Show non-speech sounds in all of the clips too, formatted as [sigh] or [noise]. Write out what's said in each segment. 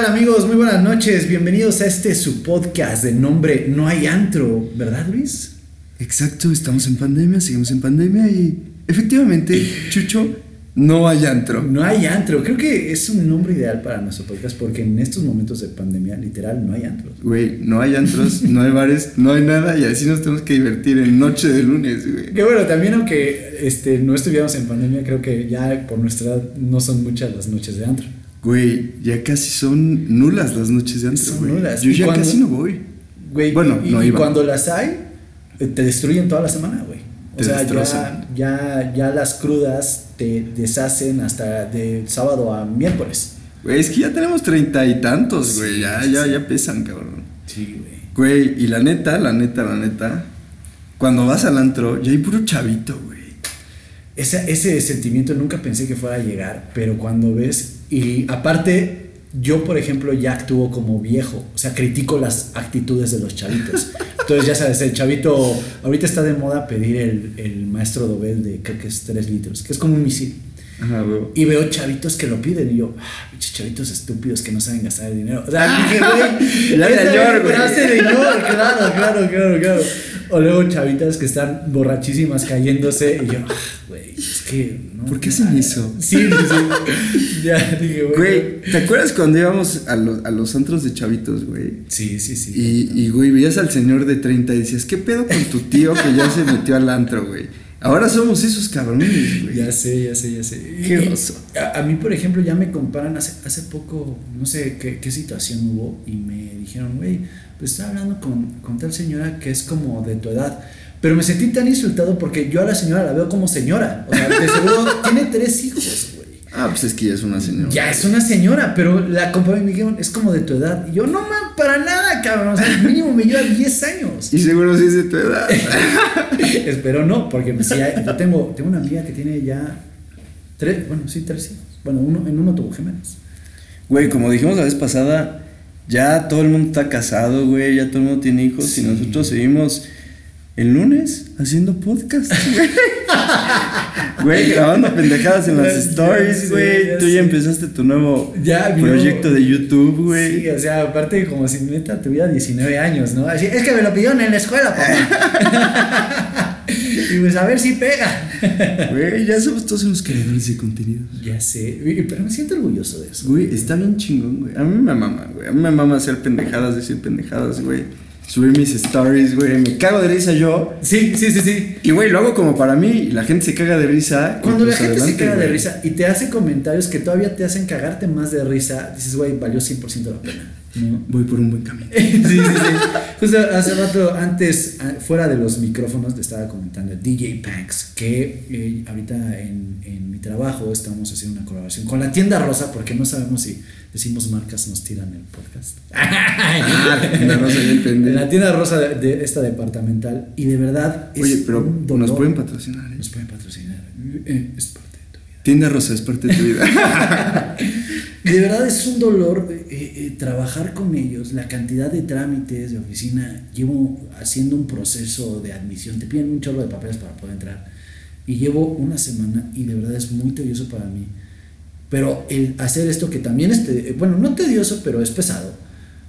Hola amigos, muy buenas noches. Bienvenidos a este su podcast de nombre No hay antro, ¿verdad Luis? Exacto, estamos en pandemia, seguimos en pandemia y efectivamente, Chucho, no hay antro. No hay antro. Creo que es un nombre ideal para nuestro podcast porque en estos momentos de pandemia, literal, no hay antros. Güey, no hay antros, no hay bares, no hay nada y así nos tenemos que divertir en noche de lunes, güey. Que bueno, también aunque este, no estuviéramos en pandemia, creo que ya por nuestra edad no son muchas las noches de antro. Güey, ya casi son nulas las noches de antro, Son güey. nulas. Yo ¿Y ya cuando- casi no voy. Güey, Bueno, y, no y iba. cuando las hay, eh, te destruyen toda la semana, güey. O Te sea, ya, destrozan. ya, ya las crudas te deshacen hasta de sábado a miércoles. Güey, es que ya tenemos treinta y tantos, güey. Sí, ya, sí, ya, ya pesan, cabrón. Sí, güey. Güey, y la neta, la neta, la neta, cuando vas al antro, ya hay puro chavito, güey. Ese, ese sentimiento nunca pensé que fuera a llegar, pero cuando ves, y aparte, yo por ejemplo ya actúo como viejo, o sea, critico las actitudes de los chavitos. Entonces ya sabes, el chavito, ahorita está de moda pedir el, el maestro Dobel de creo que es 3 litros, que es como un misil. Ajá. Y veo chavitos que lo piden y yo, ah, chavitos estúpidos que no saben gastar el dinero. O sea, dije, güey, [laughs] es güey. frase de señor, claro, claro, claro, claro. O luego chavitas que están borrachísimas cayéndose y yo, ah, güey, es que no. ¿Por qué hacen eso? Sí, sí, sí. [laughs] Ya dije, güey. Güey, ¿te acuerdas cuando íbamos a los, a los antros de chavitos, güey? Sí, sí, sí. Y, y, güey, veías al señor de 30 y decías, ¿qué pedo con tu tío que ya se metió al antro, güey? Ahora somos esos cabrones, güey. Ya sé, ya sé, ya sé. Qué oso. A, a mí, por ejemplo, ya me comparan hace, hace poco, no sé qué, qué situación hubo, y me dijeron, güey, pues estaba hablando con, con tal señora que es como de tu edad. Pero me sentí tan insultado porque yo a la señora la veo como señora. O sea, de seguro [laughs] tiene tres hijos, güey. Ah, pues es que ya es una señora. Ya es una señora, pero la comparan y me dijeron, es como de tu edad. Y yo, no, man, para nada, cabrón. O sea, mínimo me lleva 10 años. Y seguro sí es de tu edad. [laughs] Espero no, porque pues, hay- yo tengo, tengo una amiga que tiene ya tres, bueno, sí, tres hijos. Bueno, uno, en uno tuvo gemelos. Güey, como dijimos la vez pasada, ya todo el mundo está casado, güey, ya todo el mundo tiene hijos Sí. y nosotros seguimos el lunes haciendo podcast, güey. [laughs] Güey, grabando pendejadas en las stories, güey. Tú ya empezaste tu nuevo Ya proyecto de YouTube, güey. Sí, o sea, aparte como si neta tuviera 19 años, ¿no? Así, es que me lo pidieron en la escuela, papá. [laughs] y pues a ver si pega. Güey, ya somos todos unos creadores de contenido. ya sé, pero me siento orgulloso de eso. Güey, está bien chingón, güey. A mí me mama, güey. A mí me mama hacer pendejadas, decir pendejadas, güey. Subir mis stories, güey. Me cago de risa yo. Sí, sí, sí, sí. Y, güey, lo hago como para mí y la gente se caga de risa. Cuando la pues gente se caga de risa y te hace comentarios que todavía te hacen cagarte más de risa, dices, güey, valió 100% la pena. ¿No? Voy por un buen camino. [laughs] sí, sí, sí. Justo hace [laughs] rato, antes, a- fuera de los micrófonos, te estaba comentando DJ Panks que eh, ahorita en, en mi trabajo estamos haciendo una colaboración con la tienda rosa, porque no sabemos si decimos marcas nos tiran el podcast. [laughs] Ah, la tienda rosa, la tienda rosa de, de esta departamental, y de verdad es Oye, pero un dolor. nos pueden patrocinar, ¿eh? Nos pueden patrocinar. Eh, es parte de tu vida. Tienda Rosa es parte de tu vida. De verdad es un dolor eh, eh, trabajar con ellos, la cantidad de trámites de oficina. Llevo haciendo un proceso de admisión, te piden un chorro de papeles para poder entrar. Y llevo una semana y de verdad es muy tedioso para mí. Pero el hacer esto que también es, te- bueno, no tedioso, pero es pesado.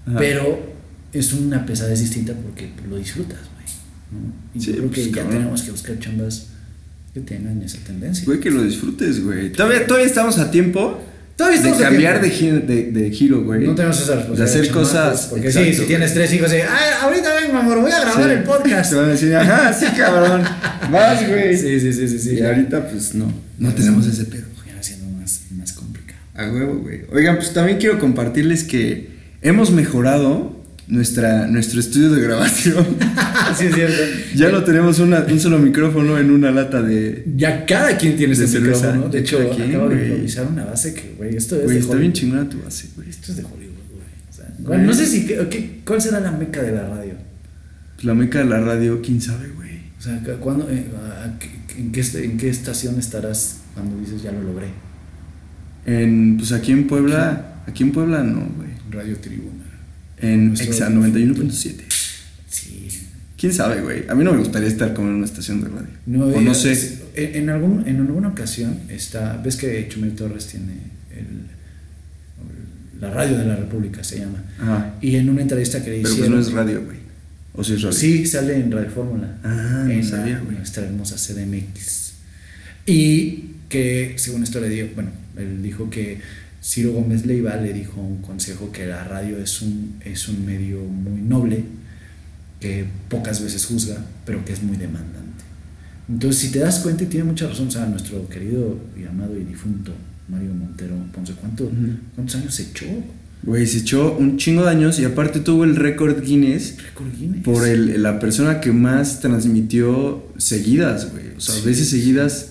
Ajá. Pero es una pesadez distinta porque lo disfrutas, güey. ¿no? Y Sí, yo creo que pues, ya cabrón. tenemos que buscar chambas que tengan esa tendencia. Güey, que lo disfrutes, güey. Todavía, todavía estamos a tiempo Todavía de cambiar de, de, de giro, güey. No tenemos esa responsabilidad. De hacer cosas. Porque sí, exacto, si tienes tres hijos, eh, "Ay, ahorita ven, amor, voy a grabar Sí. el podcast. Te van a decir, ajá, sí, cabrón. Vas, [laughs] güey. Sí, sí, sí, sí. sí. Y ahorita, pues no. No tenemos ese pedo. Ya siendo más, más complicado. A huevo, güey. Oigan, pues también quiero compartirles que hemos mejorado nuestra, nuestro estudio de grabación. [laughs] sí, es cierto. ya no tenemos una- un solo micrófono en una lata de. Ya cada quien tiene ese micrófono. De hecho, quien, acabo de improvisar una base que, güey, esto es Güey, de está Hollywood. bien chingona tu base, güey. Esto es de Hollywood, güey. O sea, bueno, no sé si, ¿qué- ¿cuál será la meca de la radio? La meca de la radio, quién sabe, güey. O sea, ¿cu- ¿cuándo, eh, a- qué- en, qué, ¿en qué estación estarás cuando dices ya lo logré? En, pues aquí en Puebla, aquí en Puebla no, güey. Radio Tribuna. En Exa 91.7. Sí. ¿Quién sabe, güey? A mí no me gustaría estar como en una estación de radio. No, o eh, no sé. es- En, algún, en alguna ocasión está. ¿Ves que Chumel Torres tiene el, la radio de la República se llama. Ajá. Y en una entrevista que le Pero pues hicieron. no es radio, güey. O si es radio. Sí, sale en Radio Fórmula. Ah, no en sabía, güey. nuestra hermosa CDMX. Y que, según esto le dio, bueno, él dijo que Ciro Gómez Leiva le dijo un consejo que la radio es un, es un medio muy noble, que pocas veces juzga, pero que es muy demandante. Entonces, si te das cuenta, y tiene mucha razón, o sea, nuestro querido y amado y difunto Mario Montero Ponce, ¿cuánto, Ujú. ¿cuántos años se echó? Güey, se echó un chingo de años y aparte tuvo el récord Guinness Guinness. por el, la persona que más transmitió seguidas, güey. O sea, Sí, veces seguidas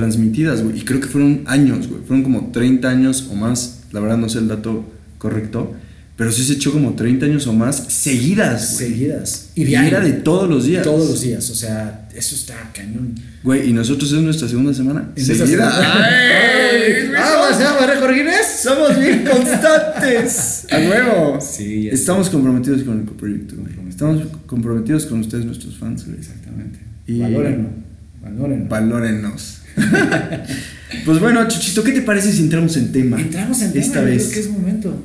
transmitidas, güey. Y creo que fueron años, güey. Fueron como 30 años o más. La verdad no sé el dato correcto. Pero sí se echó como 30 años o más seguidas, güey. Seguidas. Y diario. era de todos los días. Todos los días, o sea, eso está cañón. Güey, y nosotros es nuestra segunda semana. Seguida. semana- ¡Ay! ¡Ah, ¿se llama récord Guinness? Somos bien constantes. [laughs] A nuevo. Sí, Estamos comprometidos con el proyecto, güey. Estamos comprometidos con ustedes, nuestros fans, güey. Exactamente. Y- Valórenlo. Valórenlo. Valórennos. [laughs] pues bueno, Chuchito, ¿qué te parece si entramos en tema? Entramos en tema, Esta yo vez. creo que es momento.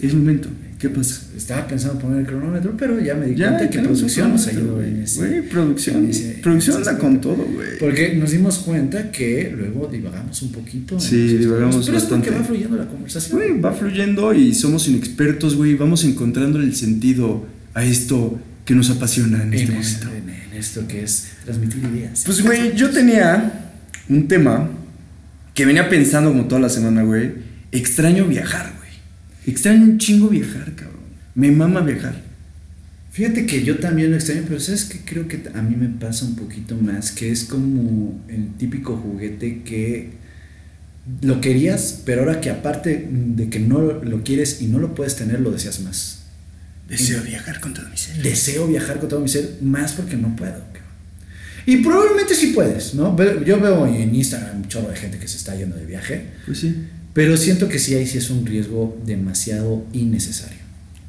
Es momento. ¿Qué pasa? estaba pensando poner el cronómetro, pero ya me di Ya, cuenta que producción nos ayudó en güey. ese. Producción. en ese- producción anda con todo, güey. Porque nos dimos cuenta que luego divagamos un poquito. Sí, divagamos temas, Pero es porque bastante. va fluyendo la conversación. Güey, va fluyendo y somos inexpertos, güey. Vamos encontrando el sentido a esto que nos apasiona en este en, este- momento. en- en esto que es transmitir ideas. Pues, güey, yo tenía un tema que venía pensando como toda la semana, güey. Extraño viajar, güey. Extraño un chingo viajar, cabrón. Me mama viajar. Fíjate que yo también lo extraño, pero sabes que creo que a mí me pasa un poquito más, que es como el típico juguete que lo querías, pero ahora que aparte de que no lo quieres y no lo puedes tener, lo deseas más. Deseo viajar con todo mi ser. Deseo viajar con todo mi ser, más porque no puedo. Y probablemente sí puedes, ¿no? Yo veo en Instagram un chorro de gente que se está yendo de viaje, Pues sí, pero siento que sí ahí sí es un riesgo demasiado innecesario.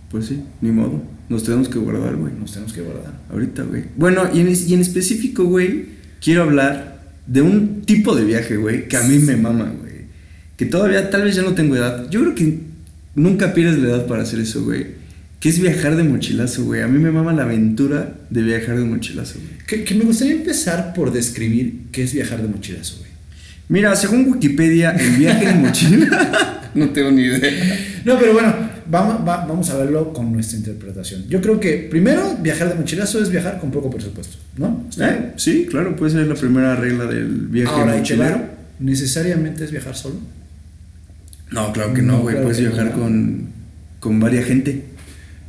pues sí, ni modo. Nos tenemos que guardar, güey. Nos tenemos que guardar. Ahorita, güey. Bueno, y en, y en específico, güey, quiero hablar de un tipo de viaje, güey, que a mí me mama, güey. Que todavía, tal vez ya no tengo edad. Yo creo que nunca pierdes la edad para hacer eso, güey. Que es viajar de mochilazo, güey. A mí me mama la aventura de viajar de mochilazo, güey. Que, que me gustaría empezar por describir qué es viajar de mochilazo, güey. Mira, según Wikipedia, el viaje en mochila. [laughs] no tengo ni idea. No, pero bueno, vamos, va- vamos a verlo con nuestra interpretación. Yo creo que primero viajar de mochilazo es viajar con poco presupuesto, ¿no? ¿Eh? Sí, claro, puede ser la primera regla del viaje Ahora, te mochilero. ¿Necesariamente es viajar solo? No, claro que no, No, güey. claro puedes que viajar no. con, con varias gente.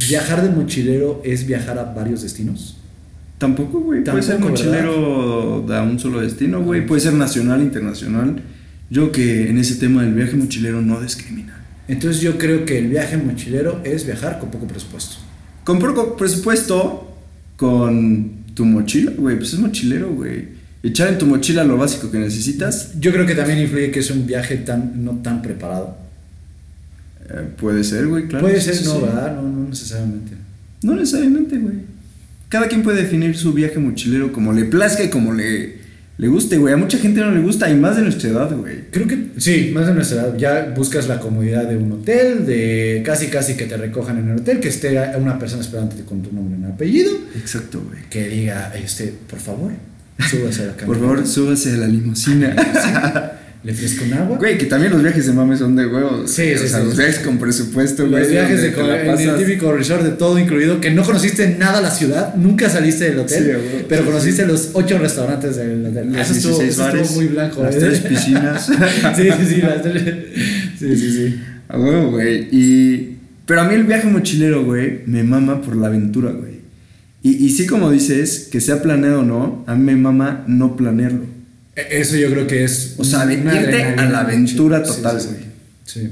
¿Viajar de mochilero es viajar a varios destinos? Tampoco, güey. Puede ser mochilero a un solo destino, güey. Puede ser nacional, internacional. Yo que en ese tema del viaje mochilero no discrimina. Entonces yo creo que el viaje mochilero es viajar con poco presupuesto. Con poco presupuesto, con tu mochila, güey. Pues es mochilero, güey. Echar en tu mochila lo básico que necesitas. Yo creo que también influye que es un viaje tan, no tan preparado. Eh, puede ser, güey, claro. Puede ser, sí, no, sí. No, no necesariamente. No necesariamente, güey. Cada quien puede definir su viaje mochilero como le plazca y como le, le guste, güey. A mucha gente no le gusta, y más de nuestra edad, güey. Creo que sí, más de nuestra edad. Ya buscas la comodidad de un hotel, de casi casi que te recojan en el hotel, que esté una persona esperándote con tu nombre y apellido, Exacto, güey. que diga, este, por favor, súbase a la [laughs] Por camioneta. favor, súbase a la limusina. [laughs] Le ofrezco un agua. Güey, que también los viajes de mames son de huevos. Sí, sí, O sea, sí. los viajes con presupuesto, güey. Los viajes de en el típico resort de todo incluido, que no conociste nada la ciudad, nunca saliste del hotel, Sí, güey. pero Sí, conociste los ocho restaurantes del hotel. Los Eso estuvo, 16 eso estuvo bares, muy blanco. las ¿eh? tres piscinas. [laughs] sí, sí, sí, las tres. Sí, sí, sí. A huevo, güey. Y... Pero a mí el viaje mochilero, güey, me mama por la aventura, güey. Y, y sí, como dices, que sea planeado o no, a mí me mama no planearlo. E- Eso yo creo que es. O sea, de irte a la aventura total, sí, güey. Sí. sí.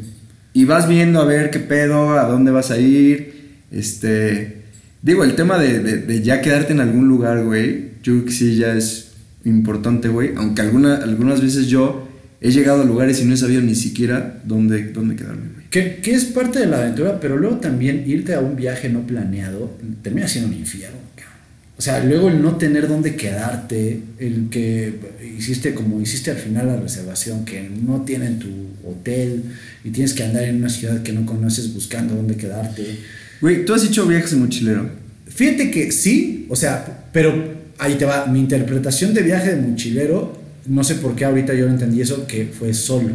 Y vas viendo a ver qué pedo, a dónde vas a ir. Este. Digo, el tema de, de- de ya quedarte en algún lugar, güey. Yo creo que sí ya es importante, güey. Aunque alguna, algunas veces yo he llegado a lugares y no he sabido ni siquiera dónde, dónde quedarme, güey. Que, que es parte de la aventura, pero luego también irte a un viaje no planeado termina siendo un infierno. cabrón. O sea, luego el no tener dónde quedarte, el que hiciste como hiciste al final la reservación, que no tienen tu hotel y tienes que andar en una ciudad que no conoces buscando dónde quedarte. Güey, ¿tú has hecho viajes de mochilero? Fíjate que sí, o sea, pero ahí te va, mi interpretación de viaje de mochilero, no sé por qué ahorita yo no entendí eso, que fue solo.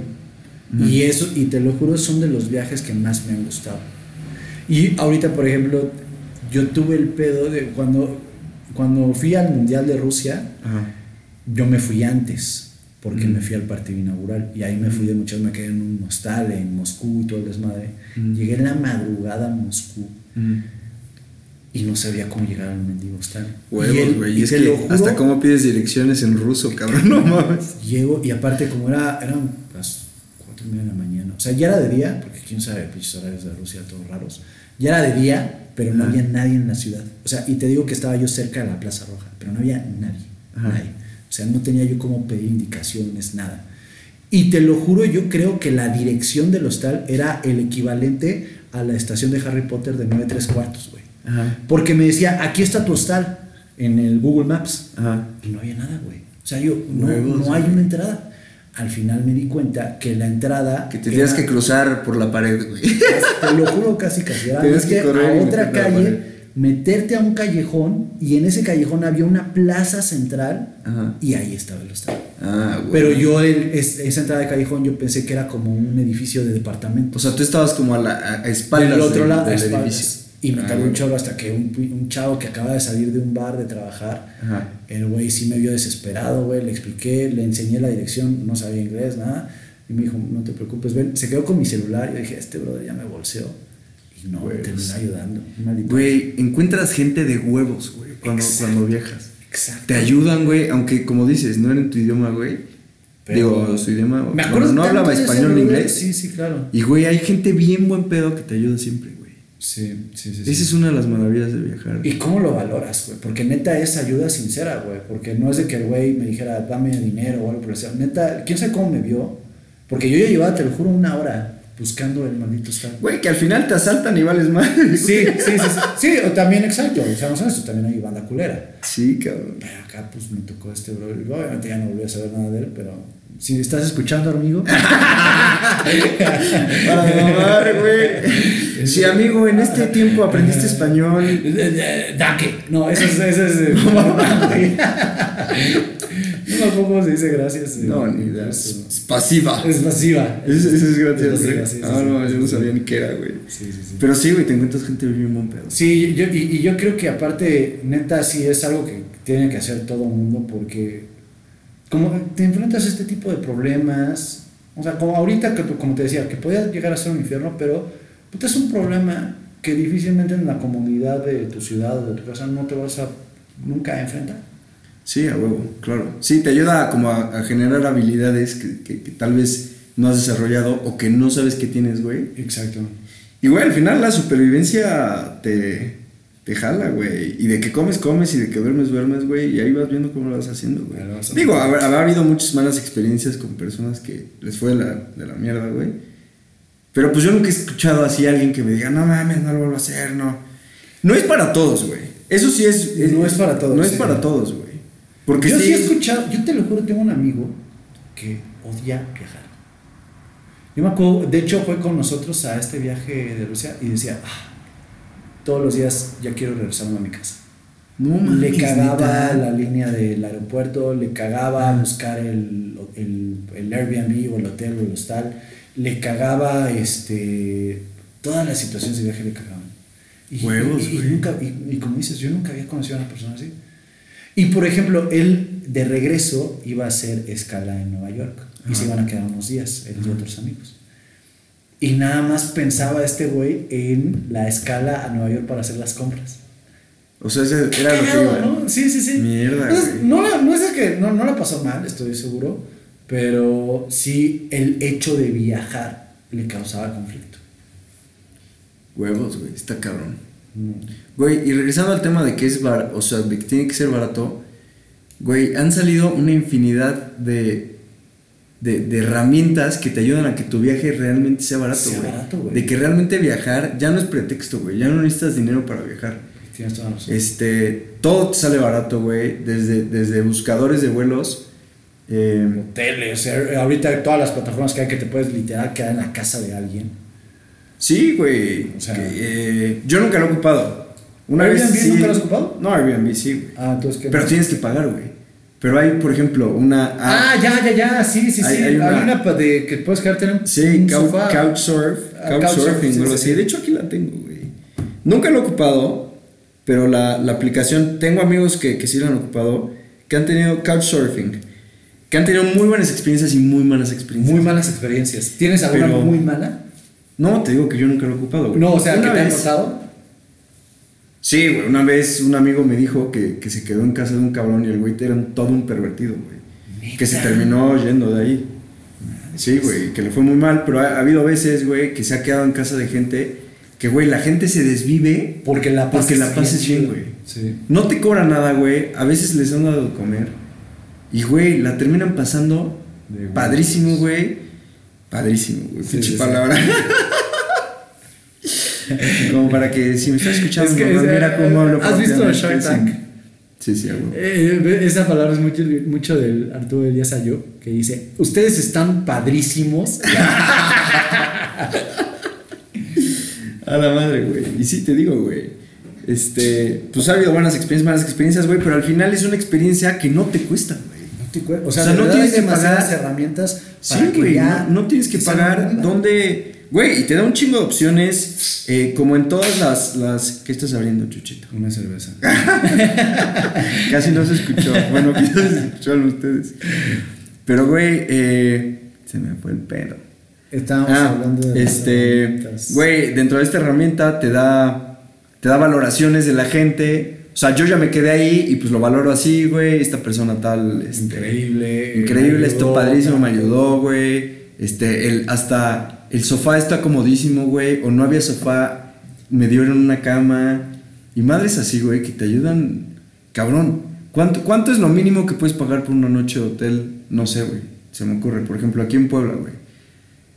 Y eso, y te lo juro, son de los viajes que más me han gustado. Y ahorita, por ejemplo, yo tuve el pedo de cuando cuando fui al Mundial de Rusia, yo me fui antes, porque me fui al partido inaugural. Y ahí me fui de muchas, me quedé en un hostal en Moscú y todo el desmadre. Llegué en la madrugada a Moscú. Y no sabía cómo llegar al mendigo hostal. Huevos, güey. Es que hasta cómo pides direcciones en ruso, cabrón, no mames. Llego, y aparte, como era, eran las 4 y media de la mañana. O sea, ya era de día, porque quién sabe, pinches horarios de Rusia, todos raros. Ya era de día, pero no había nadie en la ciudad. O sea, y te digo que estaba yo cerca de la Plaza Roja, pero no había nadie, nadie. O sea, no tenía yo cómo pedir indicaciones, nada. Y te lo juro, yo creo que la dirección del hostal era el equivalente a la estación de Harry Potter de 9 3 cuartos, güey. Porque me decía, aquí está tu hostal en el Google Maps. Y no había nada, güey. O sea, yo, no, no hay una entrada al final me di cuenta que la entrada. Que te tenías que cruzar por la pared, güey. Te lo juro casi casi. Tienes que correr a otra calle, meterte a un callejón y en ese callejón había una plaza central y ahí estaba el hostal. Ah, güey. Pero yo, esa entrada de callejón, yo pensé que era como un edificio de departamento. O sea, tú estabas como a la a espaldas del otro lado del edificio. Y me ah, un chorro hasta que un, un, chavo que acaba de salir de un bar de trabajar, el güey sí me vio desesperado, güey, le expliqué, le enseñé la dirección, no sabía inglés, nada. Y me dijo, no te preocupes, ven, se quedó con mi celular. Y yo dije, este brother ya me bolseó. Y no, me terminó ayudando. Güey, encuentras gente de huevos, güey, cuando, cuando viajas. Exacto. Te ayudan, güey, aunque como dices, no era en tu idioma, güey. Digo, su idioma. Me acuerdo no hablaba español ni inglés. Sí, sí, claro. Y, güey, hay gente bien buen pedo que te ayuda siempre, Sí, sí, sí. Esa es una de las maravillas de viajar. ¿Y cómo lo valoras, güey? Porque neta es ayuda sincera, güey. Porque no es de que el güey me dijera, dame dinero o algo por eso. Neta, quién sabe cómo me vio. Porque yo ya llevaba, te lo juro, una hora buscando el maldito stand. Güey, que al final te asaltan y vales más. Sí, sí, sí, sí. Sí, o también, exacto. O sea, no sabes, también hay banda culera. Sí, cabrón. Pero acá, pues me tocó este bro. Obviamente ya no volví a saber nada de él, pero si estás escuchando, amigo. [laughs] [laughs] Para mamar, güey. Si, amigo, en este tiempo aprendiste español. Daque. No, eso es. Eso es no me acuerdo cómo se dice gracias. No, ni idea. Es pasiva. Es pasiva. Eso es, gracias. ah, no, yo no sabía ni qué era, güey. Sí, sí, sí. Pero sí, güey, te encuentras gente bien buen pedo. Sí, yo, y, y yo creo que aparte, neta, sí es algo que tiene que hacer todo el mundo porque como te enfrentas a este tipo de problemas, o sea, como ahorita, que, como te decía, que podía llegar a ser un infierno, pero pues, es un problema que difícilmente en la comunidad de tu ciudad o de tu casa no te vas a nunca a enfrentar. Sí, a huevo, claro. Sí, te ayuda como a, generar habilidades que, que, tal vez no has desarrollado o que no sabes que tienes, güey. Exacto. Y, güey, al final la supervivencia te, te jala, güey. Y de que comes, comes y de que duermes, duermes, güey. Y ahí vas viendo cómo lo vas haciendo, güey. Digo, ha, habido muchas malas experiencias con personas que les fue de la, de la mierda, güey. Pero pues yo nunca he escuchado así a alguien que me diga, no mames, no lo vuelvo a hacer, no. No es para todos, güey. Eso sí es, No es para todos. No es para todos, güey. Porque yo sí, he escuchado, yo te lo juro, tengo un amigo que odia viajar. Yo me acuerdo, de hecho fue con nosotros a este viaje de Rusia y decía, ah, todos los días ya quiero regresarme a mi casa. No, le cagaba la línea del aeropuerto, le cagaba buscar el, el, el, Airbnb o el hotel o el hostal, le cagaba este, todas las situaciones de viaje le cagaban. Y, Huevos, y, nunca, y, como dices, yo nunca había conocido a una persona así. Y por ejemplo, él de regreso iba a hacer escala en Nueva York y se iban a quedar unos días, él y otros amigos. Y nada más pensaba este güey en la escala a Nueva York para hacer las compras. O sea, ese era lo que iba. ¿no? Sí, sí, sí. Mierda, güey. No, no, es que no, no la pasó mal, estoy seguro. Pero sí el hecho de viajar le causaba conflicto. Huevos, güey, está cabrón. Mm. Güey, y regresando al tema de que es barato, o sea, de que tiene que ser barato, güey, han salido una infinidad de de, herramientas que te ayudan a que tu viaje realmente sea barato, güey. De que realmente viajar ya no es pretexto, güey. Ya no necesitas dinero para viajar. Tienes toda razón. Este, todo te sale barato, güey. Desde, desde buscadores de vuelos. eh, Hoteles, eh, ahorita todas las plataformas que hay que te puedes literal quedar en la casa de alguien. sí, güey. O sea- que, eh, yo nunca lo he ocupado. Una vez ¿Airbnb sí. nunca lo has ocupado? No, Airbnb sí, güey. Ah, entonces ¿qué Pero tienes que pagar, güey. Pero hay, por ejemplo, una. Ah, ya, ya, ya, sí, sí, sí. Hay- Hay, hay una- una pa- de que puedes quedarte en un, Sí, couch, sofá. Couchsurf, Ah, Couchsurfing, sí, algo sí, así. sí. De hecho, aquí la tengo, güey. Nunca lo he ocupado, pero la, la aplicación, tengo amigos que, que sí la han ocupado, que han tenido Couchsurfing, que han tenido muy buenas experiencias y muy malas experiencias. Muy malas experiencias. ¿Tienes alguna Pero- muy mala? No, te digo que yo nunca lo he ocupado, güey. No, o sea, Una que te han notado. Sí, güey, una vez un amigo me dijo que, que se quedó en casa de un cabrón y el güey era un- todo un pervertido, güey. Que se terminó yendo de ahí. Sí, güey, que le fue muy mal, pero ha, ha habido veces, güey, que se ha quedado en casa de gente que, güey, la gente se desvive. Porque la pases Porque la pases bien, güey. Sí. No te cobra nada, güey. A veces les han dado de comer. Y, güey, la terminan pasando De padrísimo, güey. Padrísimo, güey. Sí, sí. palabra. [laughs] [laughs] Como para que si me estás escuchando, Es que mamá, es- mira cómo hablo. ¿Has visto Shark. Tank? Sí, sí, güey. Eh, esa palabra es mucho, mucho del Arturo Elías Ayo, que dice, ustedes están padrísimos. [laughs] A la madre, güey. Y sí, te digo, güey. Este, pues ha habido buenas experiencias, malas experiencias, güey, pero al final es una experiencia que no te cuesta, güey. No te cue- o sea, O sea, de no tienes que pagar- herramientas Sí, para güey, no, no tienes que pagar dónde... Güey, y te da un chingo de opciones, eh, como en todas las, las... ¿Qué estás abriendo, Chuchito? Una cerveza. [laughs] Casi no se escuchó. Bueno, [laughs] quizás se escucharon ustedes. Pero, güey, eh, se me fue el pedo. Estábamos Ah, hablando de este, güey, dentro de esta herramienta te da, te da valoraciones de la gente. O sea, yo ya me quedé ahí y pues lo valoro así, güey. Esta persona tal, este, Increíble. increíble, esto padrísimo, me ayudó, güey. Este, el, hasta el sofá está comodísimo, güey. O no había sofá, me dieron una cama. Y madres así, güey, que te ayudan. Cabrón, ¿cuánto, ¿cuánto es lo mínimo que puedes pagar por una noche de hotel? No sé, güey. Se me ocurre. Por ejemplo, aquí en Puebla, güey.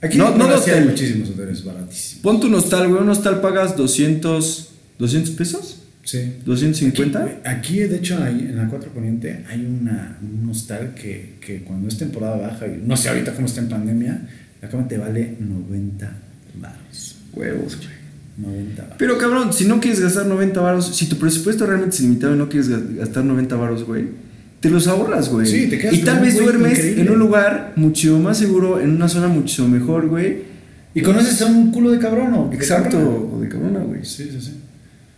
Aquí No, no, no hotel. muchísimos hoteles baratísimos. Pon tu hostal, güey. Un hostal pagas 200, 200 pesos. Sí. 250. Aquí, aquí, de hecho, hay- en la 4 Poniente hay una, un hostal que, que cuando es temporada baja, y no sé ahorita cómo está en pandemia, la cama te vale 90 baros. Huevos, güey. 90 baros. Pero cabrón, si no quieres gastar 90 varos, si tu presupuesto realmente es limitado y no quieres ga- gastar 90 varos, güey, te los ahorras, güey. Sí, te quedas Y tal vez duermes increíble. en un lugar mucho más seguro, en una zona mucho mejor, güey. ¿Y conoces a un culo de cabrón o? de Exacto, o de cabrona, güey. Sí, sí, sí.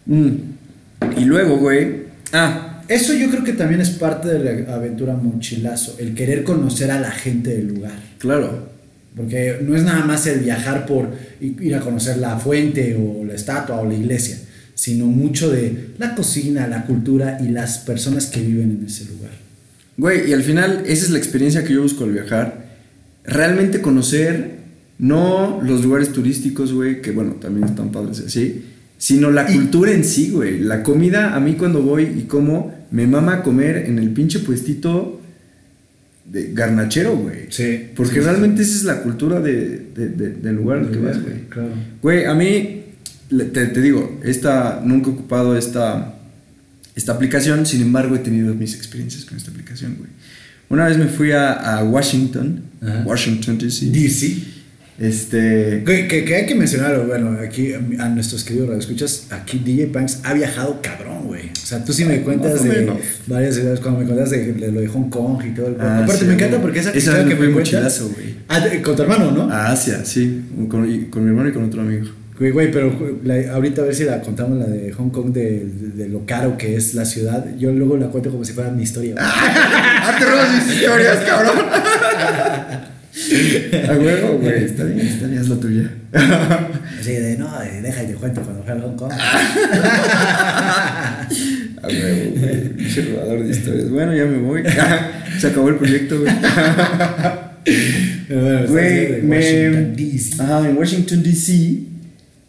Mm. Y luego, güey. Ah, Eso yo creo que también es parte de la aventura mochilazo, el querer conocer a la gente del lugar. claro. Porque no es nada más el viajar por ir a conocer la fuente o la estatua o la iglesia, sino mucho de la cocina, la cultura y las personas que viven en ese lugar. Güey, y al final esa es la experiencia que yo busco al viajar. Realmente conocer, no los lugares turísticos, güey, que bueno, también están padres así, sino la cultura en sí, güey. La comida, a mí cuando voy y como, me mama comer en el pinche puestito de garnachero, güey. Sí. Porque Sí, sí, realmente esa es la cultura de, de- de- del lugar al que vas, güey. Claro. Güey, a mí, te, te digo, esta, nunca he ocupado esta, esta aplicación, sin embargo he tenido mis experiencias con esta aplicación, güey. Una vez me fui a, a Washington, Ajá. Washington DC. DC. Este, Que, que, que hay que mencionarlo, bueno, aquí a nuestros queridos radioescuchas, aquí DJ Banks ha viajado cabrón, güey. O sea, tú sí me cuentas de varias ciudades, cuando me cuentas de, de lo de Hong Kong y todo el Ah, Aparte, sí, me encanta porque esa Esa que fui me mochilazo, güey. Ah, con tu hermano, ¿no? a Asia, sí, con, y- con mi hermano y con otro amigo. Güey, güey, pero la- ahorita a ver si la contamos, la de Hong Kong, de, de- de lo caro que es la ciudad. Yo luego la cuento como si fuera mi historia. [laughs] ¡Ah, te robas mis historias, cabrón! [laughs] A huevo, güey, está bien, está bien, es la tuya. [laughs] Así de, no, de, deja y te cuento cuando fui a Hong Kong. [laughs] A huevo, güey. Robador de historias. Bueno, ya me voy. [laughs] Se acabó el proyecto, güey. Bueno, Güey, de me. D.C. Ajá, en Washington, D.C.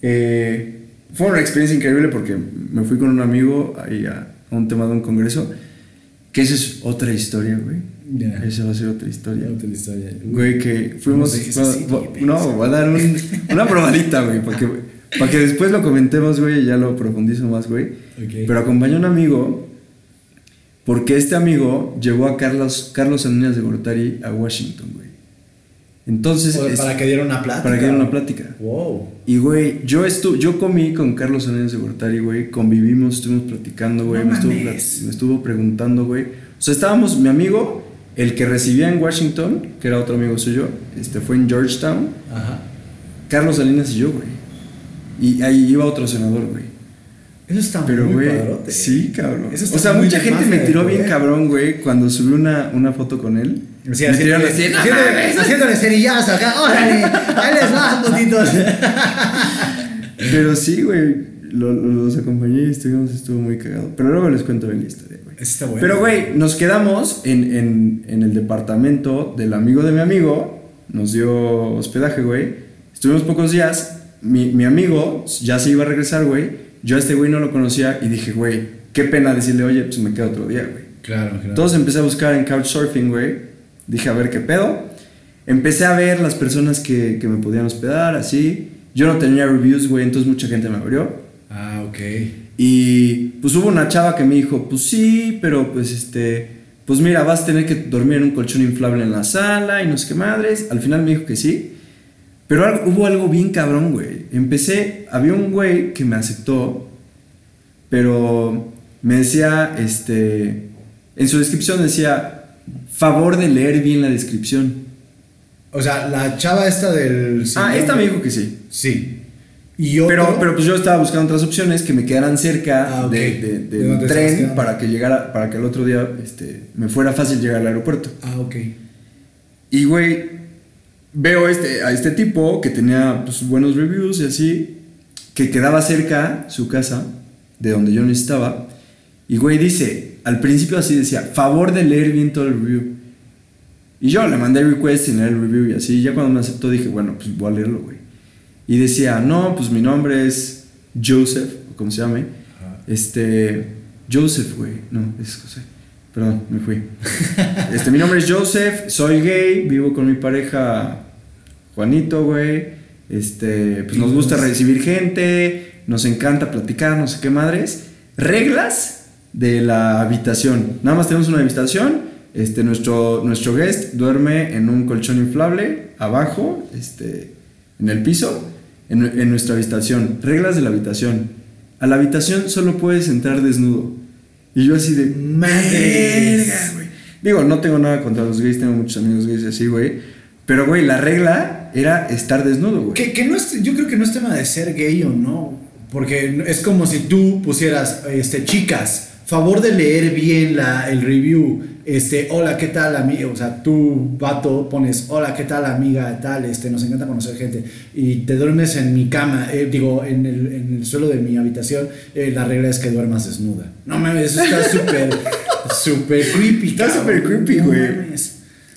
eh, fue una experiencia increíble porque me fui con un amigo ahí a un tema de un congreso. Que esa es otra historia, güey. Ya. Esa va a ser otra historia. Otra historia. Güey, que fuimos. No va- va- no, voy a dar un- [laughs] una probadita, güey, Para que después lo comentemos, güey, y ya lo profundizo más, güey. Ok. Pero acompañó a un amigo porque este amigo llevó a Carlos, Carlos Salinas de Gortari a Washington, güey. Entonces, O- es- para que diera una plática. para que diera una plática. Wow. Y, güey, yo, estu yo comí con Carlos Salinas de Gortari, güey. Convivimos, estuvimos platicando, güey. No estuvo, me estuvo preguntando, güey. O sea, estábamos, mi amigo, el que recibía en Washington, que era otro amigo suyo, este, fue en Georgetown. Ajá. Carlos Salinas y yo, güey. Y ahí iba otro senador, güey. Eso está Pero, muy güey, padrote. sí, cabrón. Eso está O sea, mucha gente me tiró bien poder. cabrón, güey, cuando subí una, una foto con él. Sí, me tiraron así, haciéndole, "No haciéndole, mames". haciéndole cerillazo acá. ¡Órale! ¡Ahí les va, [laughs] putitos! Pero sí, güey, lo- lo- los acompañé y estuvimos, estuvo muy cagado. Pero luego les cuento bien la historia, güey. Está bueno. Pero, güey, nos quedamos en, en, en el departamento del amigo de mi amigo. Nos dio hospedaje, güey. Estuvimos pocos días. Mi, mi amigo ya se iba a regresar, güey. Yo a este güey no lo conocía y dije, güey, qué pena decirle, oye, pues me quedo otro día, güey. Claro, claro. Entonces empecé a buscar en Couchsurfing, güey. Dije, a ver qué pedo. Empecé a ver las personas que, que me podían hospedar, así. Yo no tenía reviews, güey, entonces mucha gente me abrió. Ah, ok. Y pues hubo una chava que me dijo, pues sí, pero pues este, pues mira, vas a tener que dormir en un colchón inflable en la sala y no sé qué madres. Al final me dijo que sí. Pero algo- hubo algo bien cabrón, güey. Empecé, había un güey que me aceptó, pero me decía, este, en su descripción decía, favor de leer bien la descripción. O sea, la chava esta del. Ah, esta me dijo que sí. Sí. Y otro. Pero, pero pues yo estaba buscando otras opciones que me quedaran cerca Ah, ok. de, de- ¿De estabas tren para que llegara, para que el otro día este, me fuera fácil llegar al aeropuerto. Ah, ok. Y güey, veo este, a este tipo que tenía pues, buenos reviews y así, que quedaba cerca su casa, de donde yo necesitaba. Y güey dice, al principio así decía, favor de leer bien todo el review. Y yo le mandé request leer el review y así. Ya cuando me aceptó dije, bueno, pues voy a leerlo, güey. Y decía, no, pues mi nombre es Joseph, o como se llame. Ajá. Este, Joseph, güey. No, es José. Perdón, me fui. [laughs] Este, mi nombre es Joseph, soy gay, vivo con mi pareja Juanito, güey. Este, pues nos gusta recibir gente, nos encanta platicar, no sé qué madres. Reglas de la habitación. Nada más tenemos una habitación. Este, nuestro, nuestro guest duerme en un colchón inflable abajo, este, en el piso, en, en nuestra habitación. Reglas de la habitación. A la habitación solo puedes entrar desnudo. Y yo así de Madres. "Verga, güey". Digo, no tengo nada contra los gays, tengo muchos amigos gays así, güey. Pero, güey, la regla era estar desnudo, güey. Que, que no es, yo creo que no es tema de ser gay o no. Porque es como si tú pusieras, este, chicas, favor de leer bien la, el review. Este, hola, ¿qué tal, amiga? O sea, tú, vato, pones, hola, ¿qué tal, amiga? Tal, este, nos encanta conocer gente. Y te duermes en mi cama, eh, digo, en el, en el suelo de mi habitación. eh, la regla es que duermas desnuda. No mames, eso está [laughs] súper, súper creepy. Está súper creepy, güey.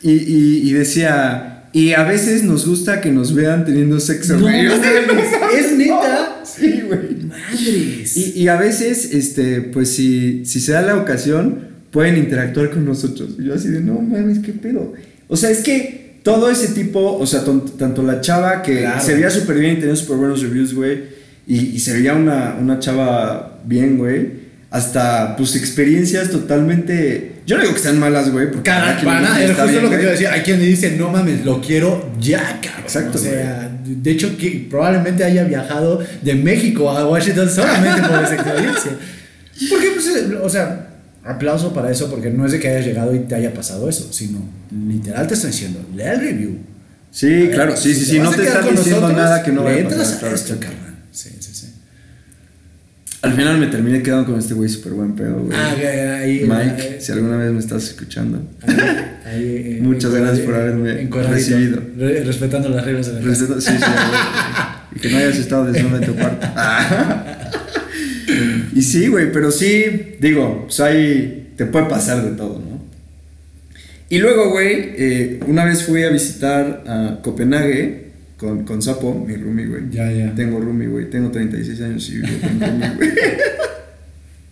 Y, y, y decía, y a veces nos gusta que nos vean teniendo sexo, No güey. es neta. [laughs] Sí, güey. Madres. Y, y a veces, este, pues si, si se da la ocasión, pueden interactuar con nosotros. Y yo así de, no mames, qué pedo. O sea, es que todo ese tipo, o sea, tanto la chava que Claro. se veía súper bien y tenía súper buenos reviews, güey, y, y se veía una, una chava bien, güey, hasta pues experiencias totalmente... Yo no digo que sean malas, güey, porque... Cada quien para nada, es justo bien, lo que te iba a decir. Hay quien dice, no mames, lo quiero ya, cabrón. Exacto, O sea, de hecho, que probablemente haya viajado de México a Washington solamente por esa experiencia. Porque, pues, eh, o sea, aplauso para eso, porque no es de que hayas llegado y te haya pasado eso, sino literal te estoy diciendo, lee el review. Sí, A claro, ver, sí, sí, sí, no te están diciendo nosotros, nada que no vaya a pasar. claro, esto, claro. Sí, sí, sí. Al final me terminé quedando con este güey súper buen pedo, güey. Ah, ahí. Mike, eh, si alguna vez me estás escuchando. ahí, eh, [laughs] Muchas gracias por haberme encuadradito, recibido. re- respetando las reglas de la. Respeto- sí, sí, güey. y que no hayas estado desnudo en tu cuarto. [laughs] y sí, güey, pero sí, digo, pues ahí te puede pasar de todo, ¿no? Y luego, güey, eh, una vez fui a visitar a Copenhague con, con Sapo, mi roomie, güey. Ya, ya. Tengo roomie, güey. Tengo 36 años y vivo con roomie, güey.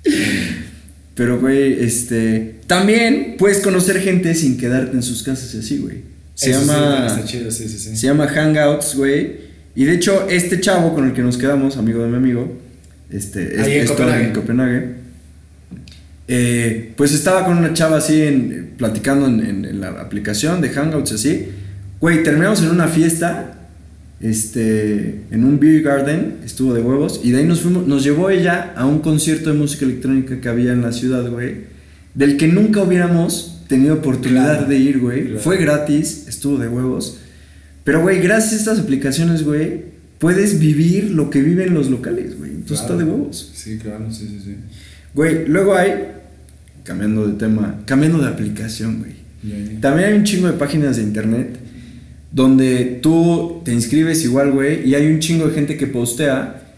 [laughs] Pero, güey, este... También puedes conocer gente sin quedarte en sus casas y así, güey. Se Eso llama... está chido, sí, sí, sí. Se llama Hangouts, güey. Y de hecho, este chavo con el que nos quedamos, amigo de mi amigo, este, Ahí en esto Copenhague. en Copenhague, eh, pues estaba con una chava así, en, platicando en, en- en la aplicación de Hangouts así. Güey, terminamos en una fiesta, este, en un beer garden, estuvo de huevos, y de ahí nos fuimos, nos llevó ella a un concierto de música electrónica que había en la ciudad, güey, del que nunca hubiéramos tenido oportunidad Claro, de ir, güey. claro. Fue gratis, estuvo de huevos. Pero, güey, gracias a estas aplicaciones, güey, puedes vivir lo que viven los locales, güey. Entonces está de huevos. Sí, claro, sí, sí, sí. Güey, luego hay, cambiando de tema, cambiando de aplicación, güey. También hay un chingo de páginas de internet donde tú te inscribes igual, güey, y hay un chingo de gente que postea.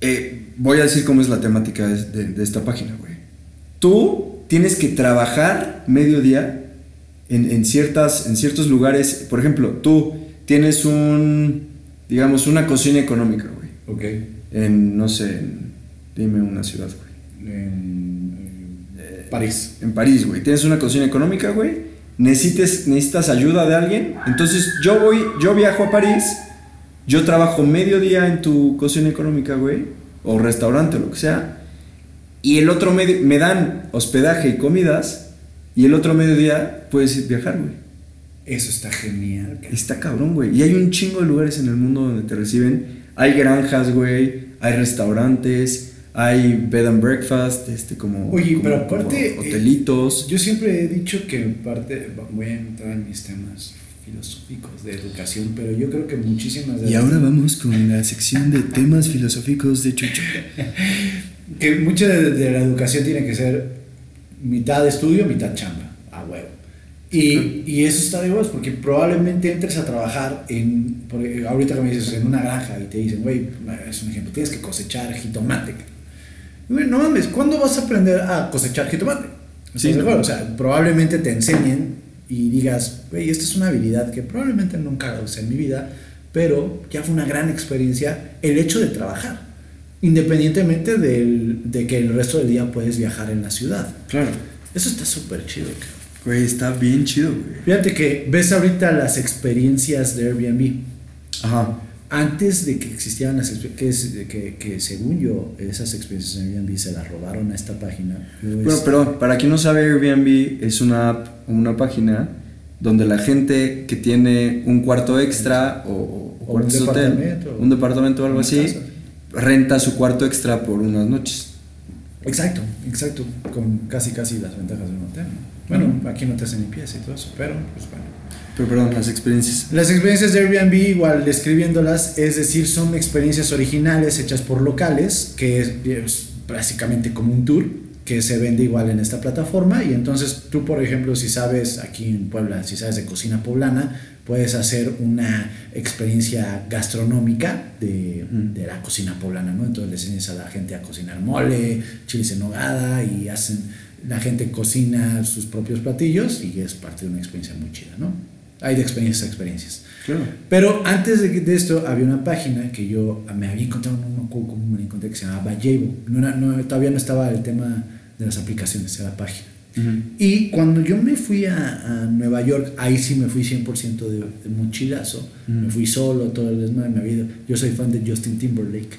Eh, voy a decir cómo es la temática de esta página, güey. Tú tienes que trabajar mediodía en, en, ciertas, en ciertos lugares. Por ejemplo, tú tienes un, digamos, una cocina económica, güey. Ok. En, no sé, en- dime una ciudad, güey. En, eh, París. En París, güey. Tienes una cocina económica, güey. Necesites, necesitas ayuda de alguien. Entonces yo voy, yo viajo a París. Yo trabajo medio día en tu cocina económica, güey. O restaurante, o lo que sea. Y el otro medio, me dan hospedaje y comidas. Y el otro mediodía puedes ir viajar, güey. Eso está genial. Está cabrón, güey. Y hay un chingo de lugares en el mundo donde te reciben. Hay granjas, güey. Hay restaurantes. Hay bed and breakfast, este, como. Oye, como- pero aparte, como hotelitos. Yo siempre he dicho que en parte, voy a entrar en mis temas filosóficos de educación, pero yo creo que muchísimas de Y ahora vamos con la sección de temas filosóficos de Chucho. [laughs] que mucha de, de la educación tiene que ser mitad estudio, mitad chamba. Y, y eso está de huevos porque probablemente entres a trabajar en, por- ahorita que me dices, en una granja y te dicen, güey, es un ejemplo, tienes que cosechar jitomate. Y, güey, no mames, ¿cuándo vas a aprender a cosechar jitomate? ¿Estás Sí, de no. O sea, probablemente te enseñen y digas, güey, esta es una habilidad que probablemente nunca usé en mi vida, pero ya fue una gran experiencia el hecho de trabajar, independientemente del- de que el resto del día puedes viajar en la ciudad. Claro. Eso está súper chido, cabrón. Güey, está bien chido, güey. Fíjate que ves ahorita las experiencias de Airbnb. Ajá. Antes de que existieran las experiencias, que, que, que según yo, esas experiencias en Airbnb se las robaron a esta página. Luego Bueno, es- perdón, para quien no sabe, Airbnb es una app o una página donde la gente que tiene un cuarto extra o, o O un hotel, departamento, un departamento o algo así, casa. renta su cuarto extra por unas noches. Exacto, exacto, con casi casi las ventajas de un hotel. ¿no? Bueno, aquí no te hacen limpieza y todo eso, pero pues bueno. Pero perdón, las experiencias. Las experiencias de Airbnb, igual describiéndolas, es decir, son experiencias originales hechas por locales, que es, es básicamente como un tour que se vende igual en esta plataforma. Y entonces tú, por ejemplo, si sabes aquí en Puebla, si sabes de cocina poblana, puedes hacer una experiencia gastronómica de, Mm. de la cocina poblana, ¿no? Entonces les enseñas a la gente a cocinar mole, chiles en nogada y hacen, la gente cocina sus propios platillos y es parte de una experiencia muy chida, ¿no? Hay de experiencias a experiencias. Claro. Pero antes de, de esto había una página que yo me había encontrado, no me acuerdo cómo me encontré, que se llamaba Jabo. No no, todavía no estaba el tema de las aplicaciones, era la página. Y cuando yo me fui a, a Nueva York, ahí sí me fui 100% de, de mochilazo. Mm. Me fui solo, todo el desmadre. Me había ido. Yo soy fan de Justin Timberlake.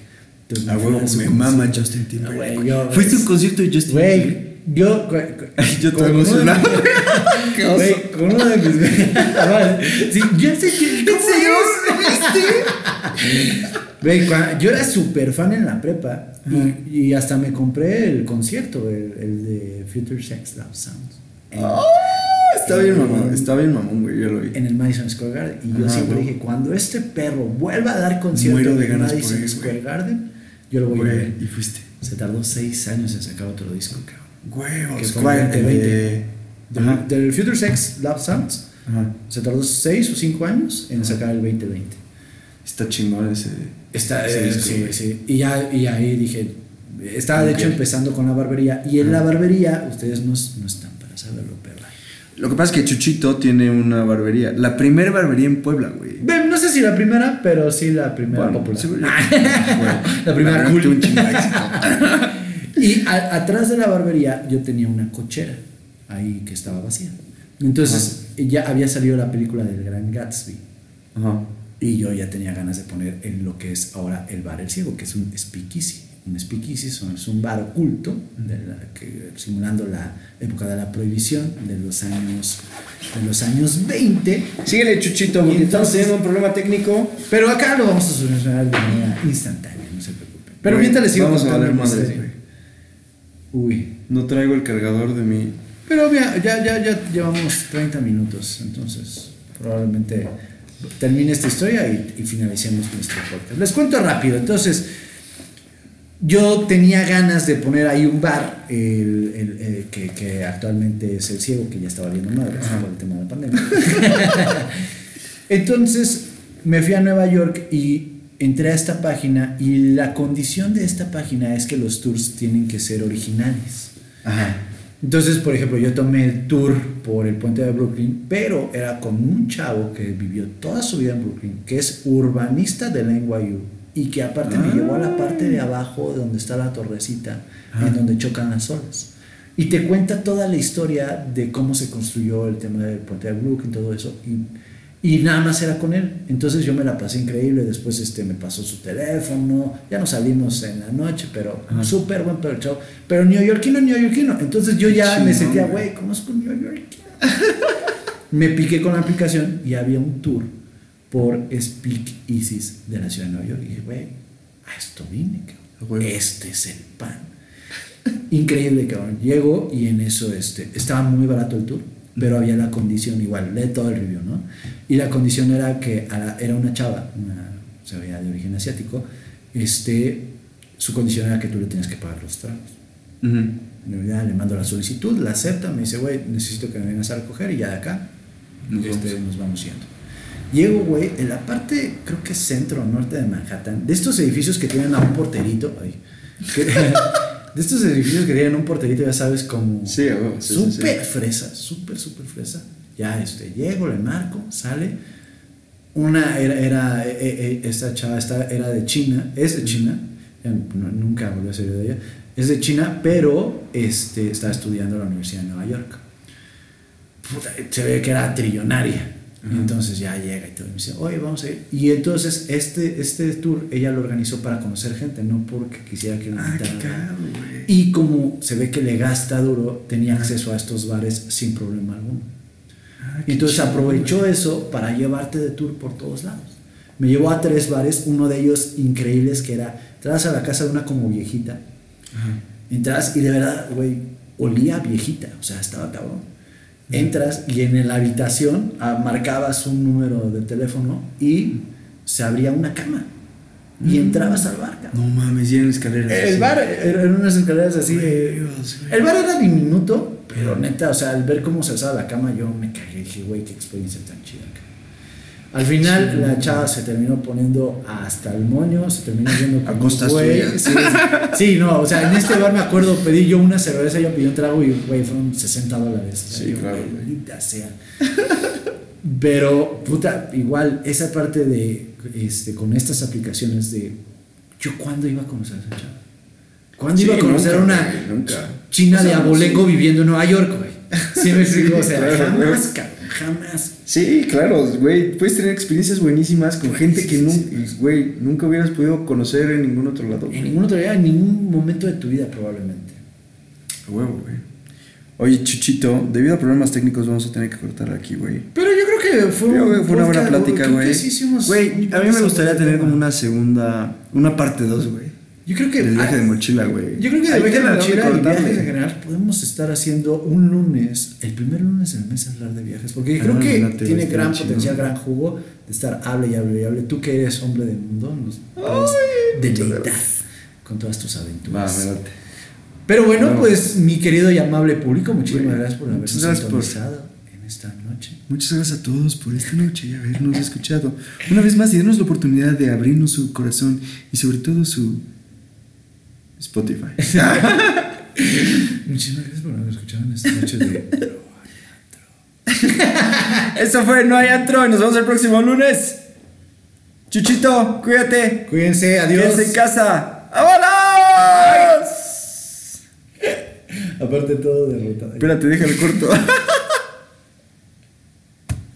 Entonces A me fui huevo, su me mama Justin Timberlake. Ah, güey, yo- ¿Fuiste a un concierto de Justin Güey, Timberlake? yo. [laughs] Yo de emocionado. [laughs] Qué oso. Güey, con uno de mis. [laughs] sí, yo sé que. ¿cómo Güey, yo era súper fan en la prepa y, y hasta me compré el concierto, el, el de Future Sex Love Sounds. Ah, Está bien mamón, está bien mamón, güey, yo lo vi. en el Madison Square Garden. Y yo Ajá, siempre güey. dije: cuando este perro vuelva a dar concierto en el Madison Square güey. Garden, yo lo voy a ir a ver. Güey, y fuiste. Se tardó seis años en sacar otro disco, cabrón. Huevos, Que fue ¿cuál? el 2020. De- Del, Ajá. del Future Sex Love Sounds Ajá. se tardó seis o cinco años en sacar el 2020. Está chingón ese. Está, ese eh, sí, sí. Y, ya, y ahí dije, estaba de hecho empezando con la barbería. Y en la barbería, ustedes no, no están para saberlo, pero... Lo que pasa es que Chuchito tiene una barbería. La primera barbería en Puebla, güey. No sé si la primera, pero sí la primera Bueno, popular. seguro- [laughs] la primera verdad, cool. [laughs] Y a- atrás de la barbería yo tenía una cochera ahí que estaba vacía. Entonces ya había salido la película del Gran Gatsby. Ajá. Y yo ya tenía ganas de poner en lo que es ahora el bar El Ciego, que es un speakeasy. Un speakeasy es un bar oculto, de la- que- simulando la época de la prohibición de los años, de los años 20. Síguele, Chuchito, porque estamos teniendo un problema técnico. Pero acá lo vamos a solucionar de manera instantánea, no se preocupen. Pero mientras les sigo vamos a mi madres, historia. Uy. No traigo el cargador de mi. Pero mira, ya, ya, ya llevamos 30 minutos, entonces probablemente termine esta historia y, y finalicemos nuestro podcast. Les cuento rápido, entonces yo tenía ganas de poner ahí un bar, el, el- el que, que actualmente es el ciego, que ya estaba viendo madre por el tema de la pandemia. [laughs] entonces me fui a Nueva York y entré a esta página y la condición de esta página es que los tours tienen que ser originales. Ajá. Entonces, por ejemplo, yo tomé el tour por el puente de Brooklyn, pero era con un chavo que vivió toda su vida en Brooklyn, que es urbanista de la NYU y que aparte me llevó a la parte de abajo donde está la torrecita, en donde chocan las olas. Y te cuenta toda la historia de cómo se construyó el tema del puente de Brooklyn, todo eso. Y, y nada más era con él. Entonces yo me la pasé increíble. Después este, me pasó su teléfono. Ya nos salimos en la noche, pero súper buen pero chavo. Pero neoyorquino, neoyorquino. Entonces yo ya me sentía, güey. güey, conozco un neoyorquino. [laughs] me piqué con la aplicación y había un tour por Speak Isis de la ciudad de Nueva York. Y dije, güey, a esto vine, cabrón. Este es el pan. Increíble, cabrón. Llego y en eso este, estaba muy barato el tour, pero había la condición igual, lee todo el review, ¿no? Y la condición era que la- era una chava, una, se veía de origen asiático, este, su condición era que tú le tenías que pagar los tragos. En realidad le mando la solicitud, la acepta, me dice, güey, necesito que me vengas a recoger y ya de acá Nos este, vamos. nos vamos yendo. Llego, güey, en la parte, creo que centro o norte de Manhattan, de estos edificios que tienen a un porterito, ay, que- [laughs] de estos edificios que tienen un porterito, ya sabes, como huevo, sí, sí, sí. súper fresa, súper, súper fresa. Ya, este, llego, le marco, sale. Una era, era eh, eh, esta chava esta era de China, es de China, no- nunca volví a salir de ella, es de China, pero este, estaba estudiando en la Universidad de Nueva York. Puta, se ve que era trillonaria. Entonces ya llega y todo, y me dice, oye, vamos a ir. Y entonces este, este tour ella lo organizó para conocer gente, no porque quisiera que Ah, güey. Y como se ve que le gasta duro, tenía acceso a estos bares sin problema alguno. Ah, Y qué entonces aprovechó eso para llevarte de tour por todos lados. Me llevó a tres bares, uno de ellos increíbles que era, entras a la casa de una como viejita, Ajá. entras y de verdad, güey, olía viejita, o sea, estaba cabrón. Entras y en la habitación ah, marcabas un número de teléfono y se abría una cama. Y Mm. entrabas al bar, cabrón. No mames, ya en escaleras. El así. bar era- eran unas escaleras así. Dios, güey. el bar era diminuto, pero neta, o sea, al ver cómo se alzaba la cama, yo me cagué. Dije, güey, qué experiencia tan chida. cabrón". Al final, Sí, la chava se terminó poniendo hasta el moño, se terminó yendo con un güey. Sí, sí, no, o sea, en este bar me acuerdo, pedí yo una cerveza, ella pidió un trago y, güey, fueron 60 dólares. O sea, Sí, yo, claro, maldita sea. Pero, puta, igual, esa parte de, este, con estas aplicaciones de, yo cuándo iba a conocer a esa chava. ¿Cuándo Sí, iba a conocer nunca, una nunca. china O sea, de abolengo sí. viviendo en Nueva York, güey? Sí me explico, o sea, claro, [laughs] jamás, cabrón, jamás. Sí, claro, güey. Puedes tener experiencias buenísimas con gente que nunca, güey, nunca hubieras podido conocer en ningún otro lado. En ningún otro día, en ningún momento de tu vida probablemente. A huevo, güey. Oye, Chuchito, debido a problemas técnicos vamos a tener que cortar aquí, güey. Pero yo creo que fue, Creo una buena plática, güey. Güey, a mí me gustaría tener como una segunda, una parte 2, güey. Yo creo que. Del viaje de mochila, güey. Yo creo que Ahí viaje de mochila y viajes en general podemos estar haciendo un lunes, el primer lunes del mes hablar de viajes, porque creo Ah, que late, tiene gran potencial, gran jugo de estar hable y hable y hable. Tú que eres hombre del mundo, nos puedes deleitar con todas tus aventuras. Pero bueno, pues mi querido y amable público, muchísimas gracias por habernos sintonizado en esta noche. Muchas gracias a todos por esta noche y habernos escuchado. Una vez más, y denos la oportunidad de abrirnos su corazón y sobre todo su Spotify. [laughs] Muchísimas gracias por haber escuchado en esta noche de... [laughs] Esto fue No hay antro y nos vemos el próximo lunes. Chuchito, cuídate. Cuídense, adiós. Quédense en casa. ¡Vámonos! Aparte todo derrotado. Espérate, déjame corto. [laughs]